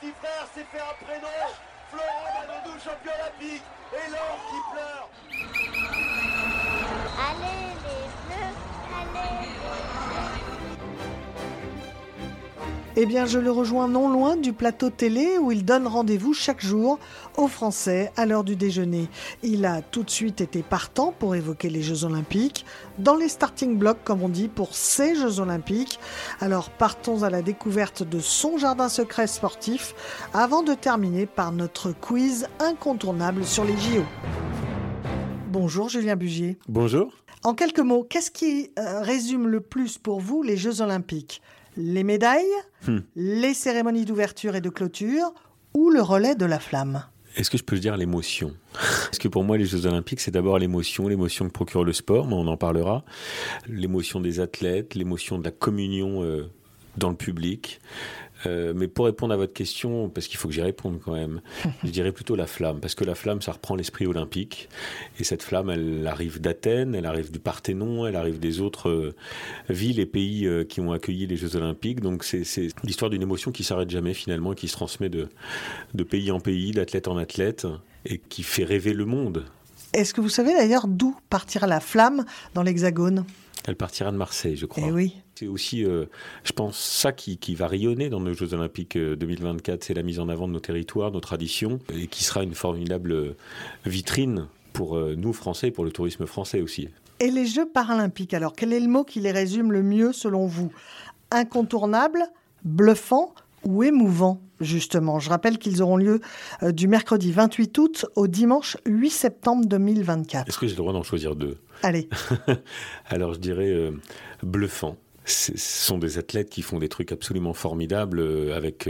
Petit frère s'est fait un prénom. Florent Manodou, champion olympique. Et l'or qui pleure Eh bien, je le rejoins non loin du plateau télé où il donne rendez-vous chaque jour aux Français à l'heure du déjeuner. Il a tout de suite été partant pour évoquer les Jeux Olympiques, dans les starting blocks, comme on dit, pour ces Jeux Olympiques. Alors, partons à la découverte de son jardin secret sportif avant de terminer par notre quiz incontournable sur les JO. Bonjour Julien Bugier. Bonjour. En quelques mots, qu'est-ce qui euh, résume le plus pour vous les Jeux Olympiques? Les médailles, Hmm. les cérémonies d'ouverture et de clôture ou le relais de la flamme Est-ce que je peux dire l'émotion? Parce que pour moi, les Jeux Olympiques, c'est d'abord l'émotion, l'émotion que procure le sport, mais on en parlera. L'émotion des athlètes, l'émotion de la communion euh, dans le public. Euh, mais pour répondre à votre question, parce qu'il faut que j'y réponde quand même, je dirais plutôt la flamme, parce que la flamme, ça reprend l'esprit olympique. Et cette flamme, elle arrive d'Athènes, elle arrive du Parthénon, elle arrive des autres euh, villes et pays euh, qui ont accueilli les Jeux Olympiques. Donc c'est l'histoire d'une émotion qui s'arrête jamais finalement, qui se transmet de, de pays en pays, d'athlète en athlète, et qui fait rêver le monde. Est-ce que vous savez d'ailleurs d'où partira la flamme dans l'Hexagone? Elle partira de Marseille, je crois. Eh oui. C'est aussi, euh, je pense, ça qui, qui va rayonner dans nos Jeux Olympiques euh, 2024, c'est la mise en avant de nos territoires, nos traditions, et qui sera une formidable euh, vitrine pour euh, nous, Français, pour le tourisme français aussi. Et les Jeux paralympiques, alors quel est le mot qui les résume le mieux selon vous? Incontournable, bluffant ou émouvant Justement, je rappelle qu'ils auront lieu euh, du mercredi 28 août au dimanche 8 septembre 2024. Est-ce que j'ai le droit d'en choisir deux? Allez, Alors je dirais euh, bluffant. Ce sont des athlètes qui font des trucs absolument formidables euh, avec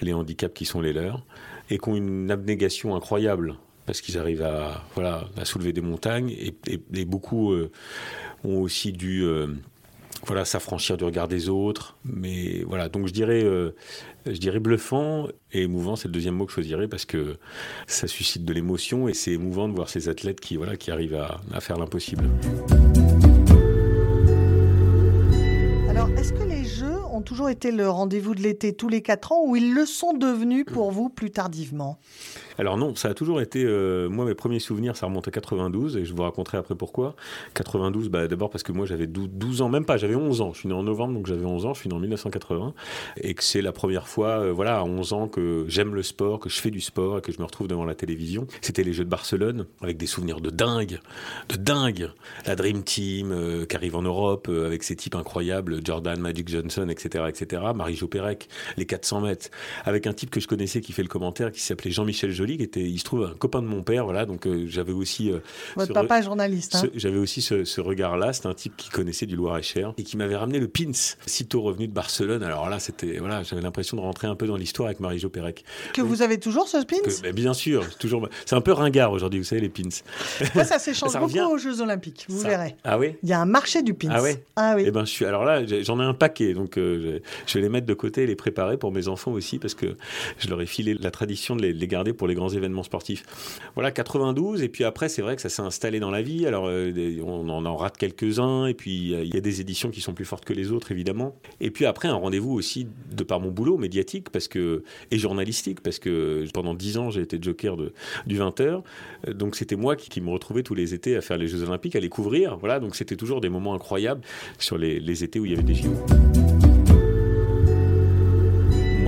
les handicaps qui sont les leurs et qui ont une abnégation incroyable parce qu'ils arrivent à, voilà, à soulever des montagnes et, et- et beaucoup euh, ont aussi dû euh, voilà, s'affranchir du regard des autres. Mais voilà, donc je dirais, euh, je dirais bluffant et émouvant, c'est le deuxième mot que je choisirais parce que ça suscite de l'émotion et c'est émouvant de voir ces athlètes qui, voilà, qui arrivent à- à faire l'impossible. Ont toujours été le rendez-vous de l'été tous les quatre ans ou ils le sont devenus pour vous plus tardivement? Alors non, ça a toujours été, euh, moi mes premiers souvenirs, ça remonte à 92 et je vous raconterai après pourquoi. 92, bah, d'abord parce que moi j'avais 12, 12 ans, même pas, j'avais 11 ans. Je suis né en novembre, donc j'avais 11 ans, je suis né en 1980 et que c'est la première fois, euh, voilà, à 11 ans que j'aime le sport, que je fais du sport et que je me retrouve devant la télévision. C'était les Jeux de Barcelone avec des souvenirs de dingue, de dingue. La Dream Team euh, qui arrive en Europe avec ces types incroyables, Jordan, Magic Johnson, etc., etc. Marie-Jo Pérec, les 400 mètres, avec un type que je connaissais qui fait le commentaire, qui s'appelait Jean-Michel Joly, qui était, il se trouve, un copain de mon père, voilà, donc euh, j'avais aussi... euh, Votre papa re- journaliste. hein J'avais aussi ce, ce regard-là. C'était un type qui connaissait du Loir-et-Cher et qui m'avait ramené le pins, sitôt revenu de Barcelone. Alors là, c'était voilà, j'avais l'impression de rentrer un peu dans l'histoire avec Marie-Jo Pérec. que vous avez toujours ce pins? Que- bien sûr, c'est toujours. C'est un peu ringard aujourd'hui, vous savez les pins. Moi, ça s'échange beaucoup revient. aux Jeux Olympiques, vous Ça- verrez. Ah oui? Il y a un marché du pins. Ah ouais? Ah oui. Eh ben, je suis. Alors là, j'en ai un paquet, donc euh, je vais les mettre de côté et les préparer pour mes enfants aussi, parce que je leur ai filé la tradition de les, de les garder pour les grands événements sportifs. Voilà, 92, et puis après, c'est vrai que ça s'est installé dans la vie. Alors, euh, on en rate quelques-uns, et puis euh, il y a des éditions qui sont plus fortes que les autres, évidemment. Et puis après, un rendez-vous aussi de par mon boulot médiatique, parce que et journalistique, parce que pendant 10 ans, j'ai été joker du 20h. Euh, Donc c'était moi qui, qui me retrouvais tous les étés à faire les Jeux Olympiques, à les couvrir. Voilà, donc c'était toujours des moments incroyables sur les, les étés où il y avait des JO.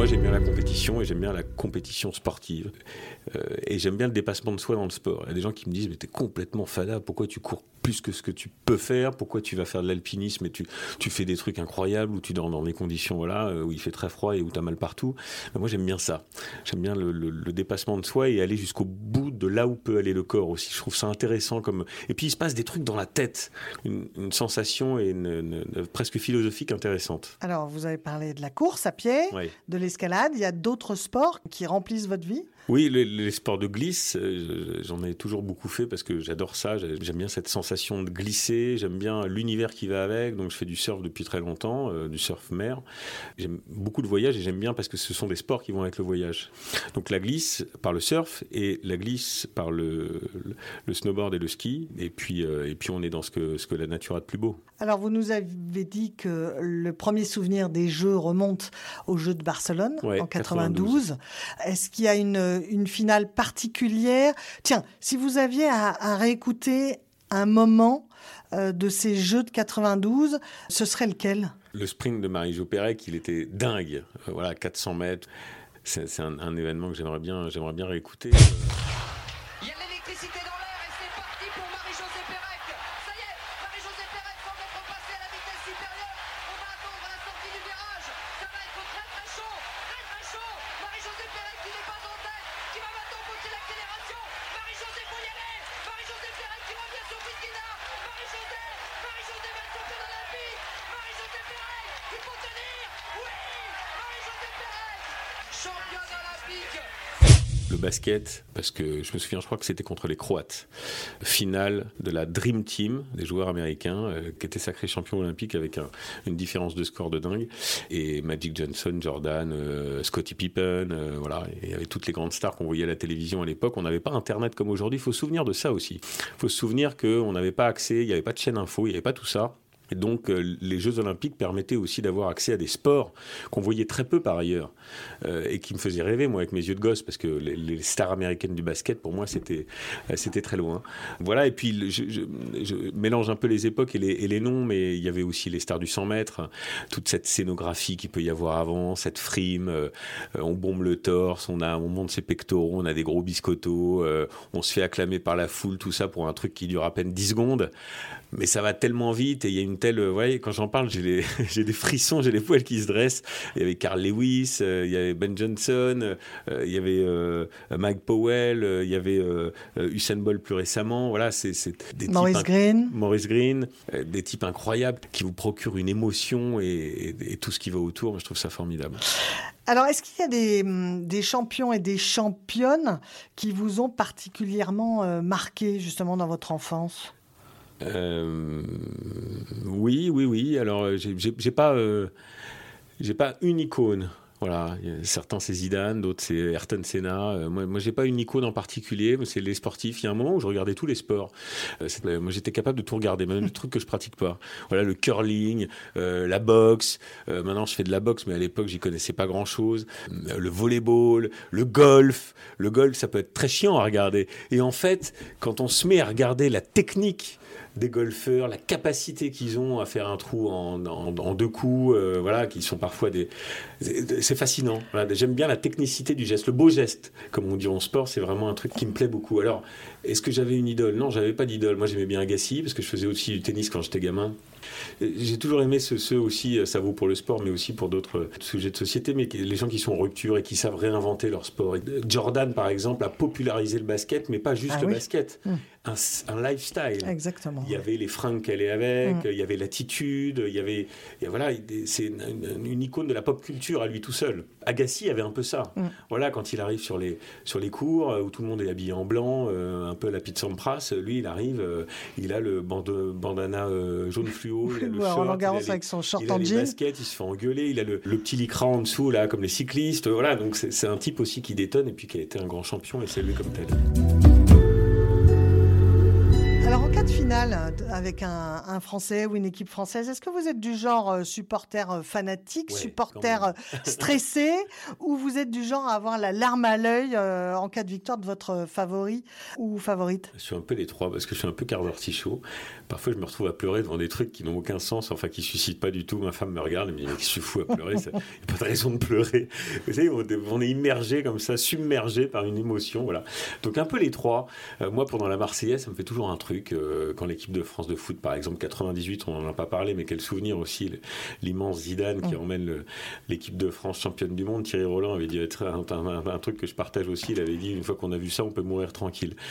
Moi, j'aime bien la compétition et j'aime bien la compétition sportive. Euh, et j'aime bien le dépassement de soi dans le sport. Il y a des gens qui me disent Mais t'es complètement fada, pourquoi tu cours plus que ce que tu peux faire? Pourquoi tu vas faire de l'alpinisme et tu, tu fais des trucs incroyables où tu dors dans des conditions voilà, euh, où il fait très froid et où t'as mal partout? Mais Moi, j'aime bien ça. J'aime bien le, le- le dépassement de soi et aller jusqu'au bout de là où peut aller le corps aussi. Je trouve ça intéressant comme. Et puis il se passe des trucs dans la tête, une, sensation et une, presque philosophique intéressante. Alors vous avez parlé de la course à pied, de Il y a d'autres sports qui remplissent votre vie? Oui, les, sports de glisse, euh, j'en ai toujours beaucoup fait parce que j'adore ça. J'aime bien cette sensation de glisser. J'aime bien l'univers qui va avec. Donc, je fais du surf depuis très longtemps, euh, du surf mer. J'aime beaucoup de voyages et j'aime bien parce que ce sont des sports qui vont avec le voyage. Donc, la glisse par le surf et la glisse par le, le, snowboard et le ski. Et puis, euh, et puis, on est dans ce que, ce que la nature a de plus beau. Alors, vous nous avez dit que le premier souvenir des Jeux remonte aux Jeux de Barcelone en 92. Est-ce qu'il y a une, une, finale particulière Tiens, si vous aviez à, réécouter un moment euh, de ces Jeux de 92, ce serait lequel? Le sprint de Marie-Jo Pérec, il était dingue. Euh, voilà, 400 mètres. C'est un, un, événement que j'aimerais bien, j'aimerais bien réécouter. Parce que je me souviens, je crois que c'était contre les Croates. Finale de la Dream Team, des joueurs américains, euh, qui étaient sacrés champions olympiques avec une différence de score de dingue. Et Magic Johnson, Jordan, euh, Scottie Pippen, euh, voilà. il y avait toutes les grandes stars qu'on voyait à la télévision à l'époque. On n'avait pas Internet comme aujourd'hui. Il faut se souvenir de ça aussi. Il faut se souvenir qu'on n'avait pas accès, il n'y avait pas de chaîne info, il n'y avait pas tout ça. Et donc, euh, les Jeux Olympiques permettaient aussi d'avoir accès à des sports qu'on voyait très peu par ailleurs euh, et qui me faisaient rêver, moi, avec mes yeux de gosse, parce que les, stars américaines du basket, pour moi, c'était euh, très loin. Voilà, et puis je, mélange un peu les époques et les, noms, mais il y avait aussi les stars du 100 mètres, toute cette scénographie qu'il peut y avoir avant, cette frime, on bombe le torse, on, a, on monte ses pectoraux, on a des gros biscottos, on se fait acclamer par la foule, tout ça pour un truc qui dure à peine 10 secondes mais ça va tellement vite et il y a une telle. Vous voyez, quand j'en parle, j'ai des frissons, j'ai les poils qui se dressent. Il y avait Carl Lewis, euh, il y avait Ben Johnson, euh, il y avait euh, Mike Powell, il y avait Usain Bolt plus récemment. Voilà, c'est des Maurice Green. Maurice Green, des types incroyables qui vous procurent une émotion et, tout ce qui va autour. je trouve ça formidable. Alors, est-ce qu'il y a des, hum, des, champions et des championnes qui vous ont particulièrement marqué justement dans votre enfance? Euh, oui, oui, oui. Alors, euh, j'ai pas, euh, pas une icône. Voilà, certains c'est Zidane, d'autres c'est Ayrton Senna. moi, moi j'ai pas une icône en particulier, c'est les sportifs. Il y a un moment où je regardais tous les sports. moi, j'étais capable de tout regarder, même des trucs que je pratique pas. Voilà, le curling, la boxe. maintenant, je fais de la boxe, mais à l'époque, j'y connaissais pas grand-chose. le volleyball, le golf. Le golf, ça peut être très chiant à regarder. Et en fait, quand on se met à regarder la technique des golfeurs, la capacité qu'ils ont à faire un trou en, deux coups, euh, voilà, qui sont parfois des. C'est fascinant. J'aime bien la technicité du geste, le beau geste, comme on dit en sport, c'est vraiment un truc qui me plaît beaucoup. Alors, est-ce que j'avais une idole? Non, j'avais pas d'idole. Moi, j'aimais bien Agassi parce que je faisais aussi du tennis quand j'étais gamin. J'ai toujours aimé ceux, aussi, ça vaut pour le sport, mais aussi pour d'autres sujets de société, mais les gens qui sont en rupture et qui savent réinventer leur sport. Jordan, par exemple, a popularisé le basket, mais pas juste ah le basket. Hum. Un, lifestyle. Exactement. Il y avait les fringues qu'elle est avec, hum. il y avait l'attitude, il y avait. voilà, c'est une, icône de la pop culture à lui tout seul. Agassi avait un peu ça. Hum. Voilà, quand il arrive sur les, sur les cours où tout le monde est habillé en blanc, euh, un peu la pizza Sampras, lui, il arrive, euh, il a le bandana euh, jaune fluo, il a le short, il a les, avec son short il a en les baskets, il se fait engueuler, il a le, petit lycra en dessous, là, comme les cyclistes. Voilà, donc c'est un type aussi qui détonne et puis qui a été un grand champion et c'est lui comme tel. De finale avec un, Français ou une équipe française, est-ce que vous êtes du genre euh, supporter euh, fanatique, supporter euh, stressé, ou vous êtes du genre à avoir la larme à l'œil en cas de victoire de votre favori ou favorite? Je suis un peu les trois parce que je suis un peu quart chaud. Parfois, je me retrouve à pleurer devant des trucs qui n'ont aucun sens, enfin qui suscitent pas du tout. Ma femme me regarde et me dit Mais je suis fou à pleurer? Il n'y a pas de raison de pleurer. Vous savez, on est immergé comme ça, submergé par une émotion. Voilà. Donc, un peu les trois. moi, pendant la Marseillaise, ça me fait toujours un truc. Euh, quand l'équipe de France de foot, par exemple, 98, on n'en a pas parlé, mais quel souvenir aussi, l'immense Zidane qui mm. emmène l'équipe de France championne du monde. Thierry Roland avait dit un, un, truc que je partage aussi. Il avait dit une fois qu'on a vu ça, on peut mourir tranquille.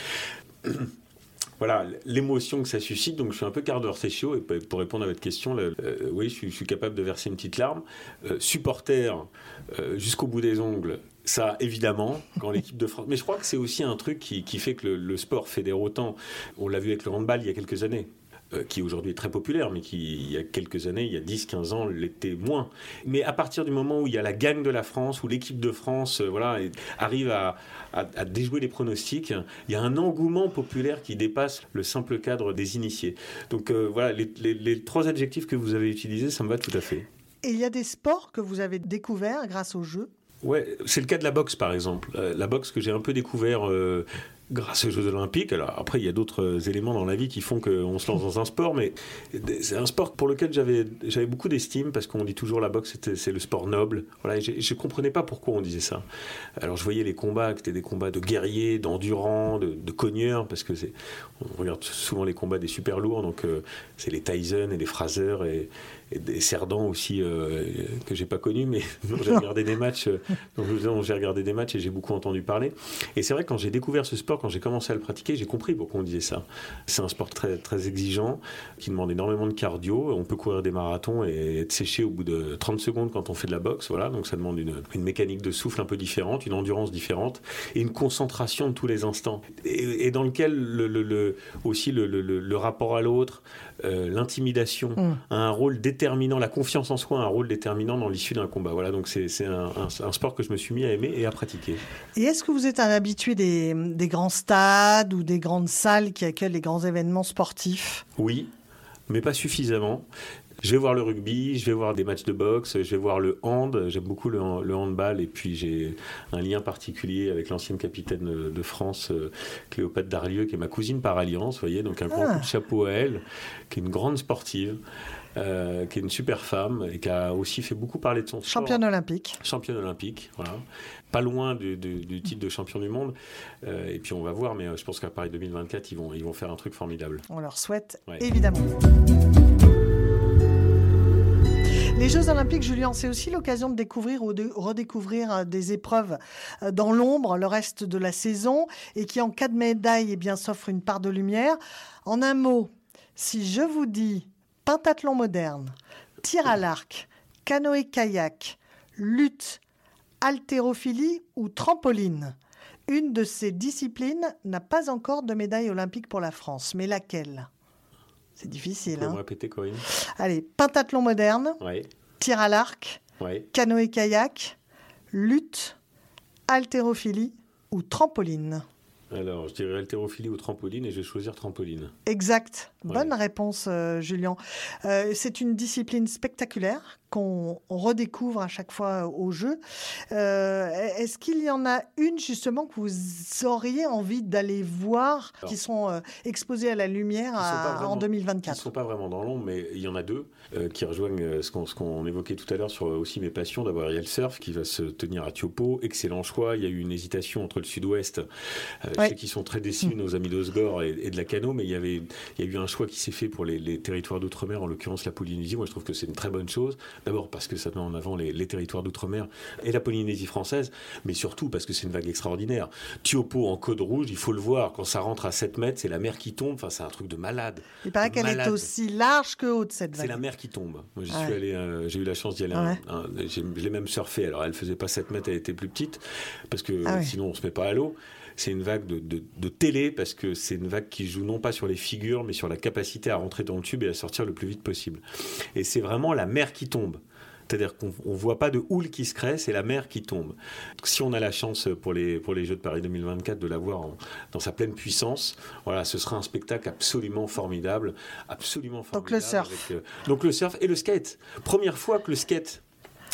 voilà l'émotion que ça suscite. Donc je suis un peu quart d'heure chaud. Et pour répondre à votre question, euh, oui, je suis, capable de verser une petite larme. Euh, supporter euh, jusqu'au bout des ongles. Ça, évidemment, quand l'équipe de France. Mais je crois que c'est aussi un truc qui, fait que le, le sport fédère autant. On l'a vu avec le handball il y a quelques années. Euh, qui aujourd'hui est très populaire, mais qui, il y a quelques années, il y a 10-15 ans, l'était moins. Mais à partir du moment où il y a la gagne de la France, où l'équipe de France euh, voilà, arrive à, déjouer les pronostics, il y a un engouement populaire qui dépasse le simple cadre des initiés. Donc euh, voilà, les, les trois adjectifs que vous avez utilisés, ça me va tout à fait. Et il y a des sports que vous avez découverts grâce au jeu Ouais, c'est le cas de la boxe par exemple. la boxe que j'ai un peu découvert grâce aux Jeux Olympiques. Alors après, il y a d'autres euh, éléments dans la vie qui font qu'on se lance dans un sport, mais c'est un sport pour lequel j'avais beaucoup d'estime parce qu'on dit toujours la boxe c'est le sport noble. Voilà, je, ne comprenais pas pourquoi on disait ça. Alors je voyais les combats, qui étaient des combats de guerriers, d'endurants, de, cogneurs, parce que on regarde souvent les combats des super lourds, donc euh, c'est les Tyson et les Fraser et des Cerdans aussi euh, que j'ai pas connus, mais j'ai regardé des matchs, dont j'ai regardé des matchs et j'ai beaucoup entendu parler. Et c'est vrai que quand j'ai découvert ce sport quand j'ai commencé à le pratiquer, j'ai compris pourquoi on disait ça. C'est un sport très, très exigeant, qui demande énormément de cardio. On peut courir des marathons et être séché au bout de 30 secondes quand on fait de la boxe. Voilà, donc ça demande une, une mécanique de souffle un peu différente, une endurance différente et une concentration de tous les instants. Et, dans lequel le, le, aussi le, le, rapport à l'autre, euh, l'intimidation mm. a un rôle déterminant, la confiance en soi a un rôle déterminant dans l'issue d'un combat. Voilà, donc c'est un, un, sport que je me suis mis à aimer et à pratiquer. Et est-ce que vous êtes un habitué des, des grands stades ou des grandes salles qui accueillent les grands événements sportifs? Oui, mais pas suffisamment. Je vais voir le rugby, je vais voir des matchs de boxe, je vais voir le hand. J'aime beaucoup le, handball et puis j'ai un lien particulier avec l'ancienne capitaine de France, euh, Cléopâtre Darlieu, qui est ma cousine par alliance, vous voyez, donc un grand ah. coup de chapeau à elle, qui est une grande sportive. Euh, qui est une super femme et qui a aussi fait beaucoup parler de son sport. Championne olympique. Championne olympique, voilà. Pas loin du, titre de champion du monde. Euh, et puis on va voir, mais je pense qu'à Paris 2024, ils vont, ils vont faire un truc formidable. On leur souhaite, évidemment. Les Jeux Olympiques, Julien, c'est aussi l'occasion de découvrir ou de redécouvrir euh, des épreuves euh, dans l'ombre le reste de la saison et qui, en cas de médaille, eh bien, s'offrent une part de lumière. En un mot, si je vous dis pentathlon moderne, tir à l'arc, canoë-kayak, lutte, haltérophilie ou trampoline, une de ces disciplines n'a pas encore de médaille olympique pour la France. Mais laquelle? C'est difficile. Hein. répéter, Corinne? Allez, pentathlon moderne, tir à l'arc, canoë-kayak, lutte, haltérophilie ou trampoline. Alors, je dirais haltérophilie ou trampoline et je vais choisir trampoline. Exact. Bonne réponse, euh, Julien. Euh, c'est une discipline spectaculaire qu'on redécouvre à chaque fois au jeu. Euh, est-ce qu'il y en a une justement que vous auriez envie d'aller voir, qui sont euh, exposées à la lumière en 2024 Ils ne sont pas vraiment dans l'ombre, mais il y en a deux euh, qui rejoignent ce qu'on évoquait tout à l'heure sur aussi mes passions. D'abord, il y a le surf qui va se tenir à Tiopo. Excellent choix. Il y a eu une hésitation entre le sud-ouest. Sais qu'ils sont très déçus, nos amis d'Osgore et, et, de la Cano, mais il y, avait, il y a eu un choix qui s'est fait pour les, les territoires d'outre-mer, en l'occurrence la Polynésie. Moi, je trouve que c'est une très bonne chose. D'abord parce que ça met en avant les, territoires d'outre-mer et la Polynésie française, mais surtout parce que c'est une vague extraordinaire. Tiopo en code rouge, il faut le voir, quand ça rentre à 7 mètres, c'est la mer qui tombe, enfin c'est un truc de malade. Il paraît qu'elle est aussi large que haute cette vague. C'est la mer qui tombe. Moi j'y suis allé, euh, j'ai eu la chance d'y aller, je l'ai même surfé, alors elle faisait pas 7 mètres, elle était plus petite, parce que ah sinon on se met pas à l'eau c'est une vague de, télé parce que c'est une vague qui joue non pas sur les figures, mais sur la capacité à rentrer dans le tube et à sortir le plus vite possible. Et c'est vraiment la mer qui tombe. C'est-à-dire qu'on ne voit pas de houle qui se crée, c'est la mer qui tombe. Si on a la chance pour les, pour les Jeux de Paris 2024 de la voir dans sa pleine puissance, voilà, ce sera un spectacle absolument formidable. Absolument formidable. Donc le surf. Euh, donc le surf et le skate. Première fois que le skate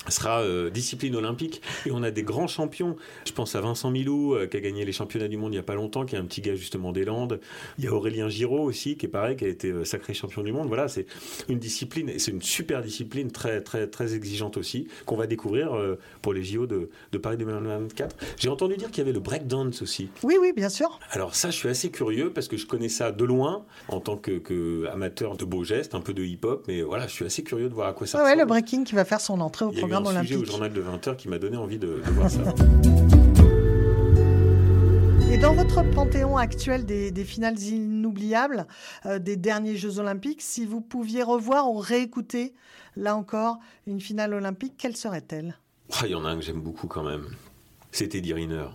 sera euh, discipline olympique et on a des grands champions. Je pense à Vincent Milou euh, qui a gagné les championnats du monde il y a pas longtemps, qui est un petit gars justement des Landes. Il y a Aurélien Giraud aussi qui est pareil, qui a été euh, sacré champion du monde. Voilà, c'est une discipline et c'est une super discipline très très très exigeante aussi qu'on va découvrir pour les JO de, de Paris 2024. J'ai entendu dire qu'il y avait le breakdance aussi. Oui, oui, bien sûr. Alors ça, je suis assez curieux parce que je connais ça de loin en tant que, que amateur de beaux gestes, un peu de hip-hop, mais voilà, je suis assez curieux de voir à quoi ça Ouais, ouais, le breaking qui va faire son entrée au eu programme un olympique. sujet au journal de 20h qui m'a donné envie de, de voir ça. Et dans votre panthéon actuel des, des finales inoubliables euh, des derniers Jeux Olympiques, si vous pouviez revoir ou réécouter, là encore, une finale olympique, quelle serait-elle? Ah, Il y en a un que j'aime beaucoup quand même. C'était Eddie Riner.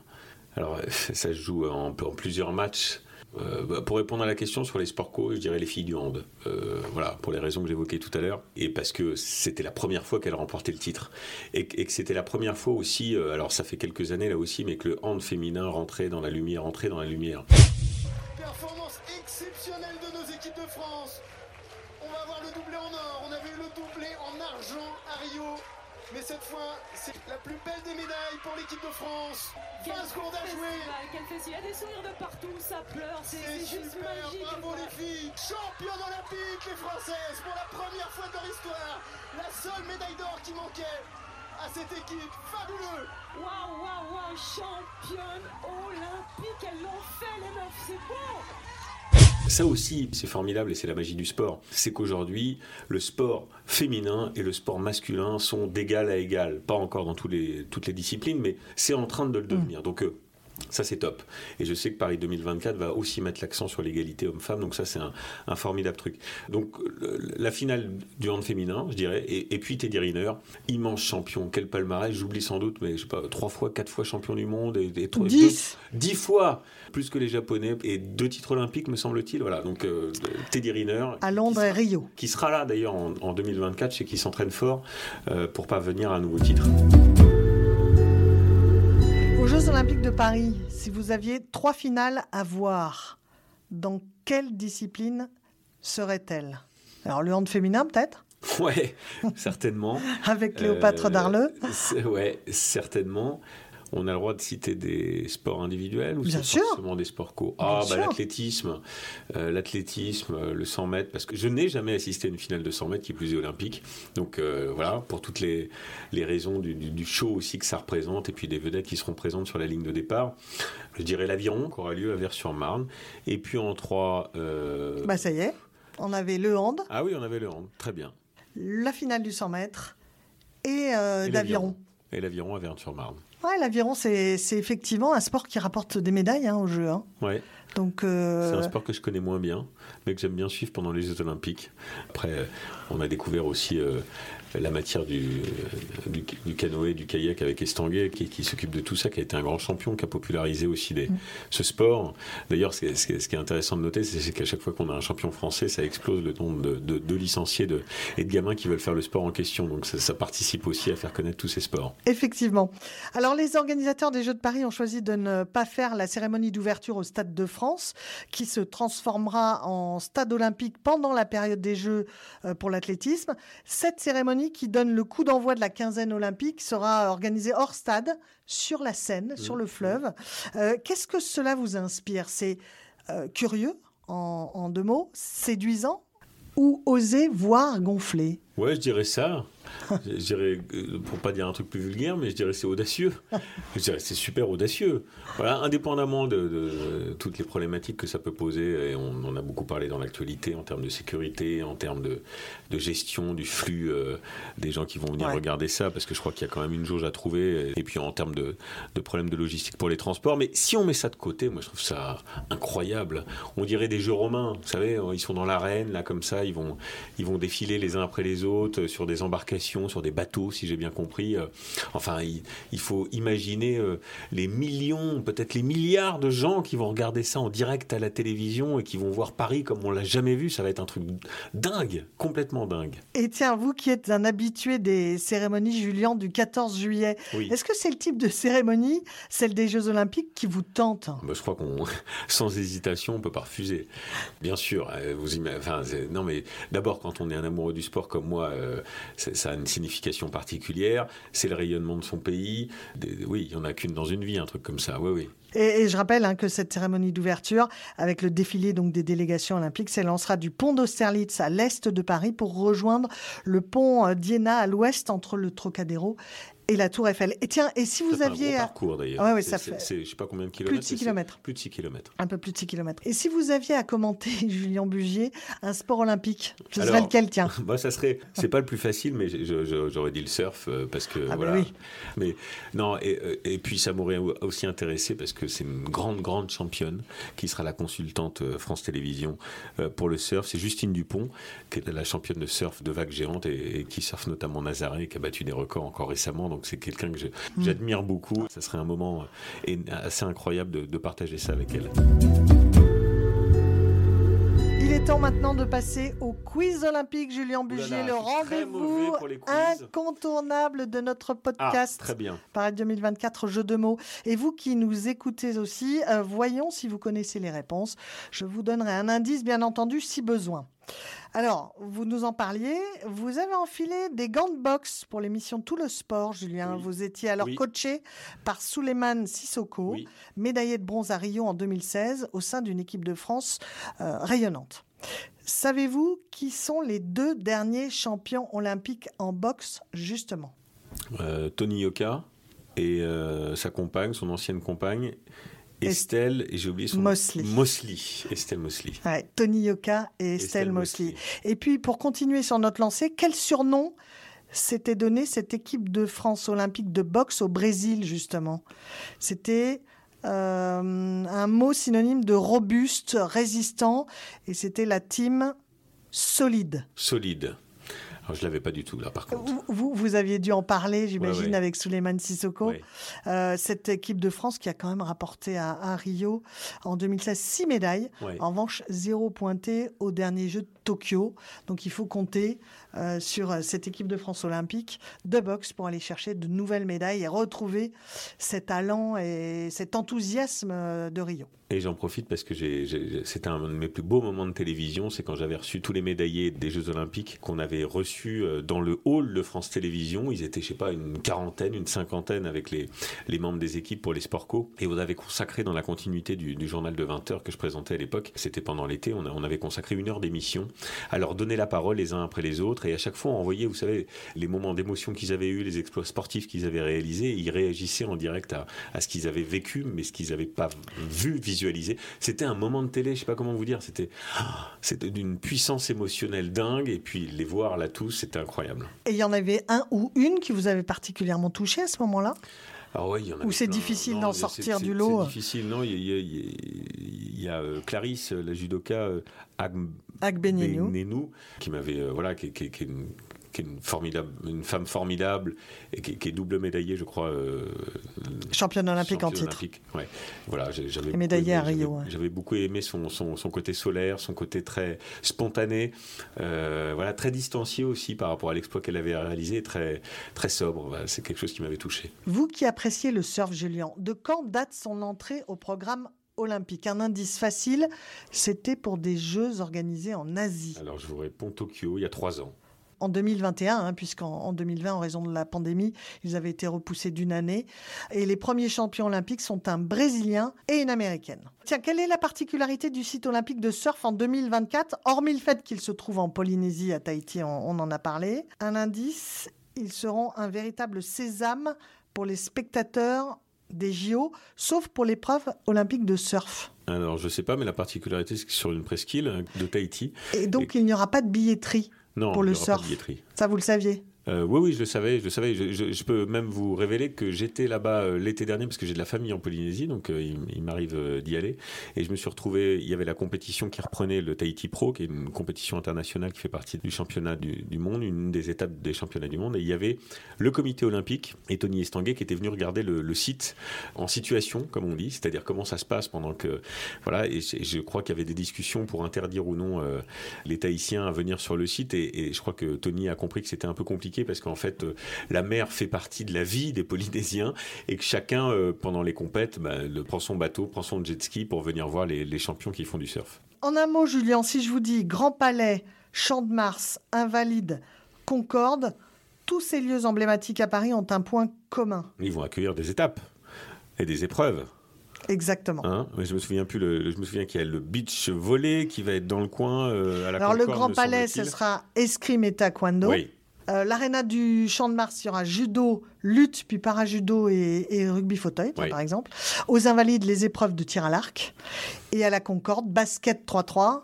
Alors, ça se joue en, en plusieurs matchs. Euh, bah, pour répondre à la question sur les sports co, je dirais les filles du hand. Euh, voilà, pour les raisons que j'évoquais tout à l'heure. Et parce que c'était la première fois qu'elles remportaient le titre. Et, que- c'était la première fois aussi, euh, alors ça fait quelques années là aussi, mais que le hand féminin rentrait dans la lumière, rentrait dans la lumière. Performance exceptionnelle de nos équipes de France. On va avoir le doublé Mais cette fois, c'est la plus belle des médailles pour l'équipe de France. 20 secondes à jouer. festival, quel festival. Il y a des sourires de partout, ça pleure, c'est juste super, magique. bravo les filles Championnes olympiques les Françaises pour la première fois de leur histoire La seule médaille d'or qui manquait à cette équipe, fabuleux Waouh, waouh, waouh, championne olympique, elles l'ont fait les meufs, c'est beau Ça aussi, c'est formidable et c'est la magie du sport. C'est qu'aujourd'hui, le sport féminin et le sport masculin sont d'égal à égal. Pas encore dans tous les, toutes les disciplines, mais c'est en train de le devenir. Donc, euh, ça, c'est top. Et je sais que Paris 2024 va aussi mettre l'accent sur l'égalité homme-femme. Donc, ça, c'est un, un formidable truc. Donc, le- la finale du hand féminin, je dirais. Et, et puis, Teddy Riner, immense champion. Quel palmarès, j'oublie sans doute, mais je sais pas, trois fois, quatre fois champion du monde. Et, et trois- Dix. deux- dix fois plus que les Japonais. Et deux titres olympiques, me semble-t-il. Voilà. Donc, euh, Teddy Riner. À Londres et Rio. qui sera là d'ailleurs en, en 2024, je sais qu'il s'entraîne fort euh, pour parvenir à un nouveau titre. Jeux Olympiques de Paris, si vous aviez trois finales à voir, dans quelle discipline serait-elle Alors le hand féminin peut-être, Ouais, certainement. avec Cléopâtre Euh, d'Arleux? c'est- Ouais, certainement. On a le droit de citer des sports individuels ou Bien c'est sûr. forcément des sports co? Bien Ah, bah, l'athlétisme, euh, l'athlétisme, euh, le 100 mètres, parce que je n'ai jamais assisté à une finale de 100 mètres qui plus est olympique. Donc euh, voilà, pour toutes les, les raisons du, du- du show aussi que ça représente et puis des vedettes qui seront présentes sur la ligne de départ. Je dirais l'aviron qui aura lieu à Vers-sur-Marne. Et puis en trois. euh, Bah ça y est, on avait le hand, Ah oui, on avait le hand, très bien. la finale du 100 mètres et, Et l'aviron. Et l'aviron à Verne-sur-Marne. Ouais, l'aviron, c'est c'est effectivement un sport qui rapporte des médailles hein, au jeu. hein. Ouais, Donc, c'est euh, un sport que je connais moins bien, mais que j'aime bien suivre pendant les Jeux Olympiques. Après, euh, on a découvert aussi euh, la matière du, euh, du, du canoë, du kayak avec Estanguet, qui, qui s'occupe de tout ça, qui a été un grand champion, qui a popularisé aussi les- ce sport. D'ailleurs, ce, qui est- ce qui est- ce qui est intéressant de noter, c'est qu'à chaque fois qu'on a un champion français, ça explose le nombre de, de- de licenciés de, et de gamins qui veulent faire le sport en question. Donc ça, ça participe aussi à faire connaître tous ces sports. Effectivement. Alors, les organisateurs des Jeux de Paris ont choisi de ne pas faire la cérémonie d'ouverture au Stade de France, qui se transformera en stade olympique pendant la période des Jeux euh, pour l'athlétisme. Cette cérémonie, qui donne le coup d'envoi de la quinzaine olympique, sera organisée hors stade, sur la Seine, sur le fleuve. Euh, Qu'est-ce que cela vous inspire? C'est euh, curieux, en, en deux mots, séduisant? Ou oser voir gonfler? Ouais, je dirais ça. Je dirais, euh, pour pas dire un truc plus vulgaire, mais je dirais c'est audacieux. Je dirais c'est super audacieux. Voilà, indépendamment de, de toutes les problématiques que ça peut poser, et on en a beaucoup parlé dans l'actualité en termes de sécurité, en termes de, de gestion du flux euh, des gens qui vont venir Ouais. regarder ça, parce que je crois qu'il y a quand même une jauge à trouver, et puis en termes de, de problèmes de logistique pour les transports. Mais si on met ça de côté, moi je trouve ça incroyable. On dirait des jeux romains, vous savez, ils sont dans l'arène, là comme ça, ils vont, ils vont défiler les uns après les autres euh, sur des embarcations, sur des bateaux, si j'ai bien compris. Euh, Enfin, il, il faut imaginer euh, les millions, peut-être les milliards de gens qui vont regarder ça en direct à la télévision et qui vont voir Paris comme on l'a jamais vu. Ça va être un truc dingue, complètement dingue. Et tiens, vous qui êtes un habitué des cérémonies Julien du 14 juillet, Oui. est-ce que c'est le type de cérémonie, celle des Jeux Olympiques, qui vous tente? Bah, je crois qu'on, sans hésitation, on peut pas refuser. Bien sûr, euh, vous enfin, non mais d'abord quand on est un amoureux du sport comme moi, euh, ça ça a une signification particulière. C'est le rayonnement de son pays. Oui, il y en a qu'une dans une vie, un truc comme ça. Oui, oui. Et, et je rappelle hein, que cette cérémonie d'ouverture, avec le défilé donc des délégations olympiques, s'élancera du pont d'Austerlitz à l'est de Paris pour rejoindre le pont euh, d'Iéna à l'ouest entre le Trocadéro et la Tour Eiffel. Et tiens, et si vous Ça fait un aviez gros parcours d'ailleurs. Ouais, ouais, ça fait c'est- je sais pas combien de de kilomètres. 6 mais c'est kilomètres. Plus de 6 kilomètres. un peu plus de 6 km. Et si vous aviez à commenter, Julien Bugier, un sport olympique, ce serait Alors, lequel, tiens Moi, ça serait. C'est pas le plus facile, mais j'aurais dit le surf euh, parce que Ah bah voilà. oui. Mais non, et, euh, et puis ça m'aurait aussi intéressé parce que c'est une grande, grande championne qui sera la consultante euh, France Télévisions pour le surf. C'est Justine Dupont, qui est la championne de surf de vagues géantes et, et qui surfe notamment Nazaré, qui a battu des records encore récemment. Donc c'est quelqu'un que Mm. j'admire beaucoup. Ça serait un moment euh, assez incroyable de, de partager ça avec elle. Il est temps maintenant de passer au quiz olympique, Julien Bugier, le rendez-vous incontournable de notre Ah, podcast. très bien. Paris 2024, jeu de mots. Et vous qui nous écoutez aussi, euh, voyons si vous connaissez les réponses. Je vous donnerai un indice, bien entendu, si besoin. Alors, vous nous en parliez. Vous avez enfilé des gants de boxe pour l'émission Tout le sport, Julien. Oui. Vous étiez alors Oui. coaché par Souleymane Sissoko, Oui. médaillé de bronze à Rio en 2016 au sein d'une équipe de France euh, rayonnante. Savez-vous qui sont les deux derniers champions olympiques en boxe, justement? Euh, Tony Yoka et euh, sa compagne, son ancienne compagne, Estelle, et j'ai oublié son Mosley. Mosley. Estelle Mosley. Ouais, Tony Yoka et Estelle, Mosley. Et puis, pour continuer sur notre lancée, quel surnom s'était donné cette équipe de France olympique de boxe au Brésil, justement? C'était euh, un mot synonyme de robuste, résistant, et c'était la team solide. Solide. Alors, je l'avais pas du tout, là, par contre. Vous, vous, aviez dû en parler, j'imagine, Ouais, ouais. avec Souleymane Sissoko. Ouais. Euh, cette équipe de France qui a quand même rapporté à, à Rio en 2016 six médailles. En revanche, zéro pointé au dernier jeu de Tokyo. Donc il faut compter euh, sur euh, cette équipe de France olympique de boxe pour aller chercher de nouvelles médailles et retrouver cet talent et cet enthousiasme euh, de Rio. Et j'en profite parce que c'était un de mes plus beaux moments de télévision, c'est quand j'avais reçu tous les médaillés des Jeux Olympiques qu'on avait reçus dans le hall de France Télévisions. Ils étaient, je sais pas, une quarantaine, une cinquantaine avec les, membres des équipes pour les sport co. Et on avait consacré dans la continuité du, journal de 20 heures que je présentais à l'époque, c'était pendant l'été, on avait consacré une heure d'émission à leur donner la parole les uns après les autres. Et à chaque fois, on envoyait, vous savez, les moments d'émotion qu'ils avaient eus, les exploits sportifs qu'ils avaient réalisés. Ils réagissaient en direct à, à ce qu'ils avaient vécu, mais ce qu'ils n'avaient pas vu, visualisé. C'était un moment de télé, je sais pas comment vous dire. C'était ah, c'était d'une puissance émotionnelle dingue. Et puis les voir là tous, c'était incroyable. Et il y en avait un ou une qui vous avait particulièrement touché à ce moment-là? Ah ouais, il y en Ou c'est difficile d'en sortir du lot C'est difficile, non. Il y a, il y a- il y a- il y a, euh, Clarisse, la judoka euh, Ag- Agbenienou. Benenou, qui m'avait euh, voilà qui, qui- qui est une, qui est une formidable une femme formidable et qui, qui est double médaillée je crois euh, Championne olympique en titre. olympique. Ouais. voilà j'avais médaillée aimé- à Rio, j'avais- ouais. beaucoup aimé son, son, son côté solaire son côté très spontané euh, voilà très distancié aussi par rapport à l'exploit qu'elle avait réalisé très très sobre Voilà, c'est quelque chose qui m'avait touché Vous qui appréciez le surf, Julien, de quand date son entrée au programme olympique Un indice facile, c'était pour des Jeux organisés en Asie. alors je vous réponds Tokyo il y a trois ans En 2021, hein, puisqu'en en 2020, en raison de la pandémie, ils avaient été repoussés d'une année. Et les premiers champions olympiques sont un Brésilien et une Américaine. Tiens, quelle est la particularité du site olympique de surf en 2024, hormis le fait qu'il se trouve en Polynésie, à Tahiti, on, on en a parlé? Un indice, ils seront un véritable sésame pour les spectateurs des JO, sauf pour l'épreuve olympique de surf. alors je sais pas mais la particularité c'est que sur une presqu'île hein, de Tahiti Et donc, il n'y aura pas de billetterie. non Pour il le aura pas de surf. billetterie. Ça, vous le saviez Euh, oui, oui, je le savais, je le savais. Je, peux même vous révéler que j'étais là-bas euh, l'été dernier parce que j'ai de la famille en Polynésie, donc euh, il, m'arrive d'y aller. Et je me suis retrouvé. Il y avait la compétition qui reprenait le Tahiti Pro, qui est une compétition internationale qui fait partie du championnat du, monde, une des étapes des championnats du monde. Et il y avait le comité olympique et Tony Estanguet qui était venu regarder le, site en situation, comme on dit, c'est-à-dire comment ça se passe pendant que voilà. Et je, crois qu'il y avait des discussions pour interdire ou non les Tahitiens à venir sur le site. Et je crois que Tony a compris que c'était un peu compliqué parce qu'en fait, euh, la mer fait partie de la vie des Polynésiens et que chacun, euh, pendant les compètes, bah, prend son bateau, prend son jet ski pour venir voir les, les champions qui font du surf. En un mot, Julien, si je vous dis Grand Palais, Champ de Mars, Invalide, Concorde, tous ces lieux emblématiques à Paris ont un point commun. Ils vont accueillir des étapes et des épreuves. Exactement. Hein Mais je me souviens plus. Le, je me souviens qu'il y a le beach volley qui va être dans le coin euh, à la Alors le Grand Palais, ce sera escrime et taekwondo. Oui, Euh, L'aréna du Champ de Mars, il y aura judo, lutte, puis para-judo et, et rugby fauteuil, Oui. par exemple. Aux Invalides, les épreuves de tir à l'arc. Et à la Concorde, basket 3-3,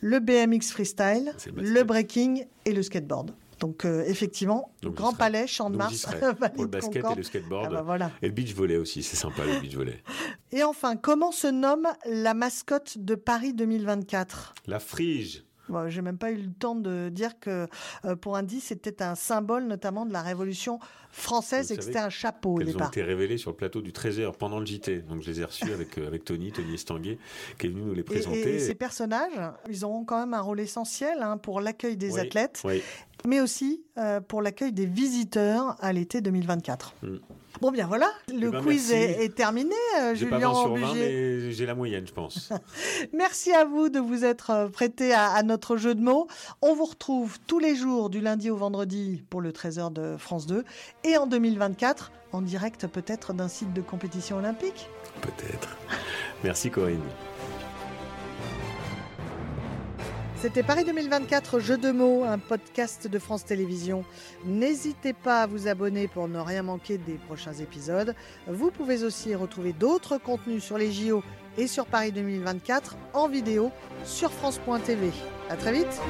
le BMX freestyle, le, breaking et le skateboard. Donc euh, effectivement, Donc, Grand. Palais, Champ de donc Mars, pour le basket Concorde. et le skateboard. Ah bah voilà. Et le beach volley aussi, c'est sympa le beach volley. Et enfin, comment se nomme la mascotte de Paris 2024 La frige. Bon, J'ai même pas eu le temps de dire que euh, pour Indy, c'était un symbole notamment de la Révolution française Vous et que c'était un chapeau au Elles ont été révélées sur le plateau du 13h pendant le JT. Donc je les ai reçues avec, euh, avec Tony, Tony Estanguet, qui est venu nous les Et, présenter. et ces personnages, ils auront quand même un rôle essentiel hein, pour l'accueil des Oui, athlètes, Oui, mais aussi euh, pour l'accueil des visiteurs à l'été 2024. Mm. Bon, bien voilà, le ben, quiz est, est terminé, euh, j'ai pas Julien 20 sur 20, Aubugier. mais j'ai la moyenne, je pense. Merci à vous de vous être euh, prêté à, à notre jeu de mots. On vous retrouve tous les jours du lundi au vendredi pour le 13h de France 2 et en 2024 en direct peut-être d'un site de compétition olympique. Peut-être. Merci Corinne. C'était Paris 2024 Jeu de mots, un podcast de France Télévisions. N'hésitez pas à vous abonner pour ne rien manquer des prochains épisodes. Vous pouvez aussi retrouver d'autres contenus sur les JO et sur Paris 2024 en vidéo sur France.tv. À très vite.